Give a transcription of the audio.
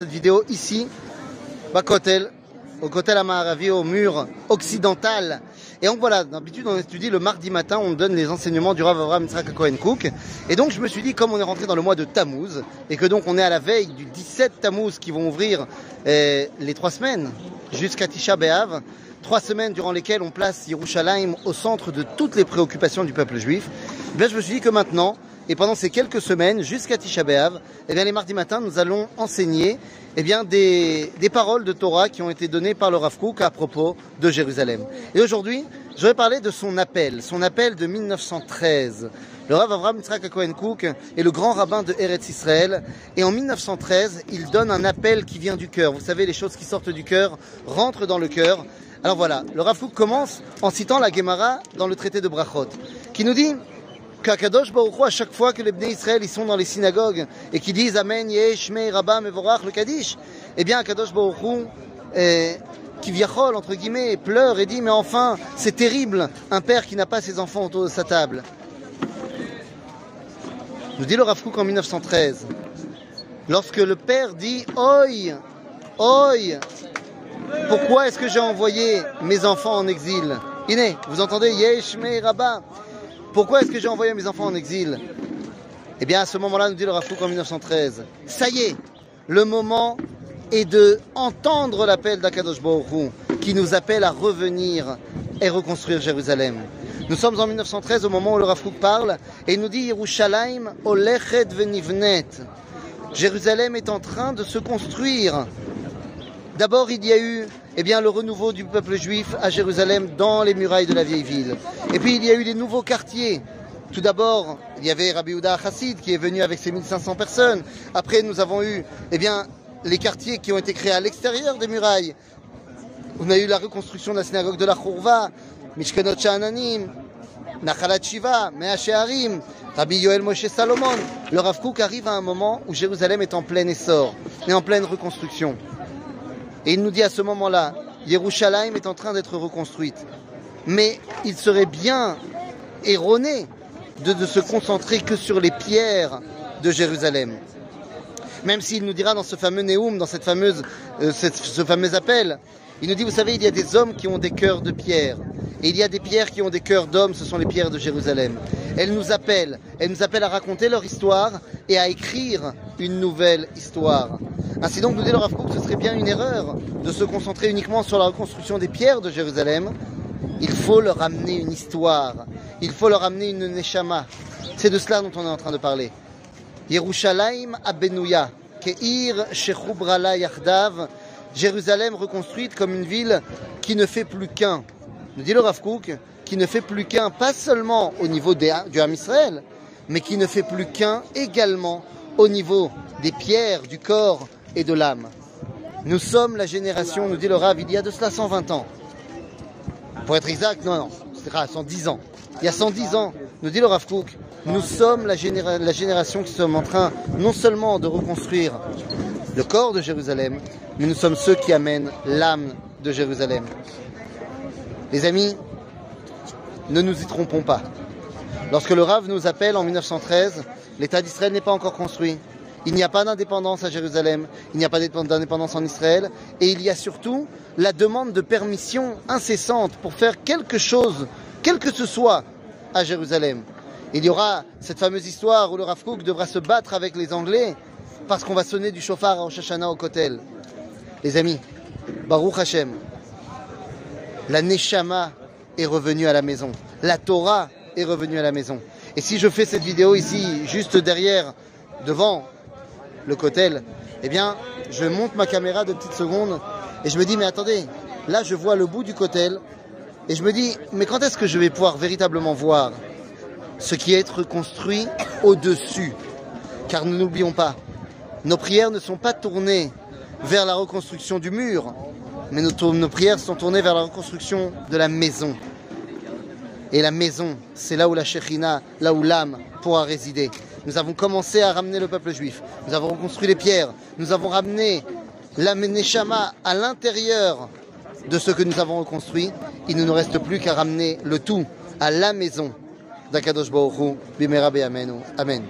cette vidéo ici, Bakotel, au Kotel Amaharavi, au mur occidental. Et donc voilà, d'habitude on étudie le mardi matin, on donne les enseignements du Rav Avraham Yitzhak Cohen Cook. Et donc je me suis dit, comme on est rentré dans le mois de Tammuz, et que donc on est à la veille du 17 Tammuz qui vont ouvrir eh, les trois semaines jusqu'à Tisha B'Av, trois semaines durant lesquelles on place Yerushalayim au centre de toutes les préoccupations du peuple juif, eh bien je me suis dit que maintenant, et pendant ces quelques semaines, jusqu'à Tisha B'Av, eh bien, les mardis matins, nous allons enseigner eh bien, des, des paroles de Torah qui ont été données par le Rav Kook à propos de Jérusalem. Et aujourd'hui, je vais parler de son appel, son appel de 1913. Le Rav Avraham Yitzhak Cohen Cook est le grand rabbin de Eretz Israël. Et en 1913, il donne un appel qui vient du cœur. Vous savez, les choses qui sortent du cœur rentrent dans le cœur. Alors voilà, le Rav Kook commence en citant la Gemara dans le traité de Brachot, qui nous dit qu'Akadosh Baruch à chaque fois que les Bnei Israël sont dans les synagogues et qui disent Amen, Yesh, Mei, Rabba, Mevorach, le Kaddish, eh bien Akadosh Baruch eh, qui viachol, entre guillemets, pleure et dit Mais enfin, c'est terrible, un père qui n'a pas ses enfants autour de sa table. Nous dit le Rav en 1913, lorsque le père dit Oi, Oi, pourquoi est-ce que j'ai envoyé mes enfants en exil? Iné, vous entendez Yesh, Mei, Rabba pourquoi est-ce que j'ai envoyé mes enfants en exil? Eh bien, à ce moment-là, nous dit le Rafouk en 1913, ça y est, le moment est de entendre l'appel d'Akadosh Baruch qui nous appelle à revenir et reconstruire Jérusalem. Nous sommes en 1913 au moment où le Rafouk parle et nous dit Yerushalayim olechet venivnet. Jérusalem est en train de se construire. D'abord, il y a eu eh le renouveau du peuple juif à Jérusalem dans les murailles de la vieille ville. Et puis, il y a eu les nouveaux quartiers. Tout d'abord, il y avait Rabbi Houda Chassid qui est venu avec ses 1500 personnes. Après, nous avons eu eh les quartiers qui ont été créés à l'extérieur des murailles. On a eu la reconstruction de la synagogue de la Khourva, Mishkenot Sha'ananim, Nachalat Shiva, Mea She'arim, Rabbi Yoel Moshe Salomon. Le Rav Kook arrive à un moment où Jérusalem est en plein essor et en pleine reconstruction. Et il nous dit à ce moment-là, Yerushalayim est en train d'être reconstruite. Mais il serait bien erroné de, de se concentrer que sur les pierres de Jérusalem. Même s'il nous dira dans ce fameux Néoum, dans euh, ce fameux appel, il nous dit, vous savez, il y a des hommes qui ont des cœurs de pierre. Et il y a des pierres qui ont des cœurs d'hommes, ce sont les pierres de Jérusalem. Elles nous appellent, elles nous appellent à raconter leur histoire et à écrire une nouvelle histoire. Ainsi donc, nous dit le Rav Kook, ce serait bien une erreur de se concentrer uniquement sur la reconstruction des pierres de Jérusalem. Il faut leur amener une histoire. Il faut leur amener une neshama. C'est de cela dont on est en train de parler. Yerushalayim Abenouya, Keir Shechubrala Yachdav, Jérusalem reconstruite comme une ville qui ne fait plus qu'un. Nous dit le Rav Kook, qui ne fait plus qu'un, pas seulement au niveau du Ham Israël, mais qui ne fait plus qu'un également au niveau des pierres, du corps et de l'âme. Nous sommes la génération, nous dit le Rav, il y a de cela 120 ans. Pour être exact, non, non, c'est 110 ans. Il y a 110 ans, nous dit le Rav Kook, nous sommes la, la génération qui sommes en train non seulement de reconstruire le corps de Jérusalem, mais nous sommes ceux qui amènent l'âme de Jérusalem. Les amis, ne nous y trompons pas. Lorsque le Rav nous appelle en 1913, l'État d'Israël n'est pas encore construit. Il n'y a pas d'indépendance à Jérusalem, il n'y a pas d'indépendance en Israël, et il y a surtout la demande de permission incessante pour faire quelque chose, quel que ce soit, à Jérusalem. Il y aura cette fameuse histoire où le Rav Kook devra se battre avec les Anglais parce qu'on va sonner du chauffard à Rosh au Kotel. Les amis, Baruch Hashem, la Neshama est revenue à la maison. La Torah est revenue à la maison. Et si je fais cette vidéo ici, juste derrière, devant le Kotel, eh bien, je monte ma caméra de petites secondes et je me dis, mais attendez, là je vois le bout du Kotel et je me dis, mais quand est-ce que je vais pouvoir véritablement voir ce qui est reconstruit au-dessus? Car nous n'oublions pas, nos prières ne sont pas tournées vers la reconstruction du mur, mais nos, prières sont tournées vers la reconstruction de la maison. Et la maison, c'est là où la Shekhinah, là où l'âme pourra résider. Nous avons commencé à ramener le peuple juif. Nous avons reconstruit les pierres. Nous avons ramené la Neshama à l'intérieur de ce que nous avons reconstruit. Il ne nous reste plus qu'à ramener le tout à la maison d'Akadosh Baruch Hu, Bimera Amen.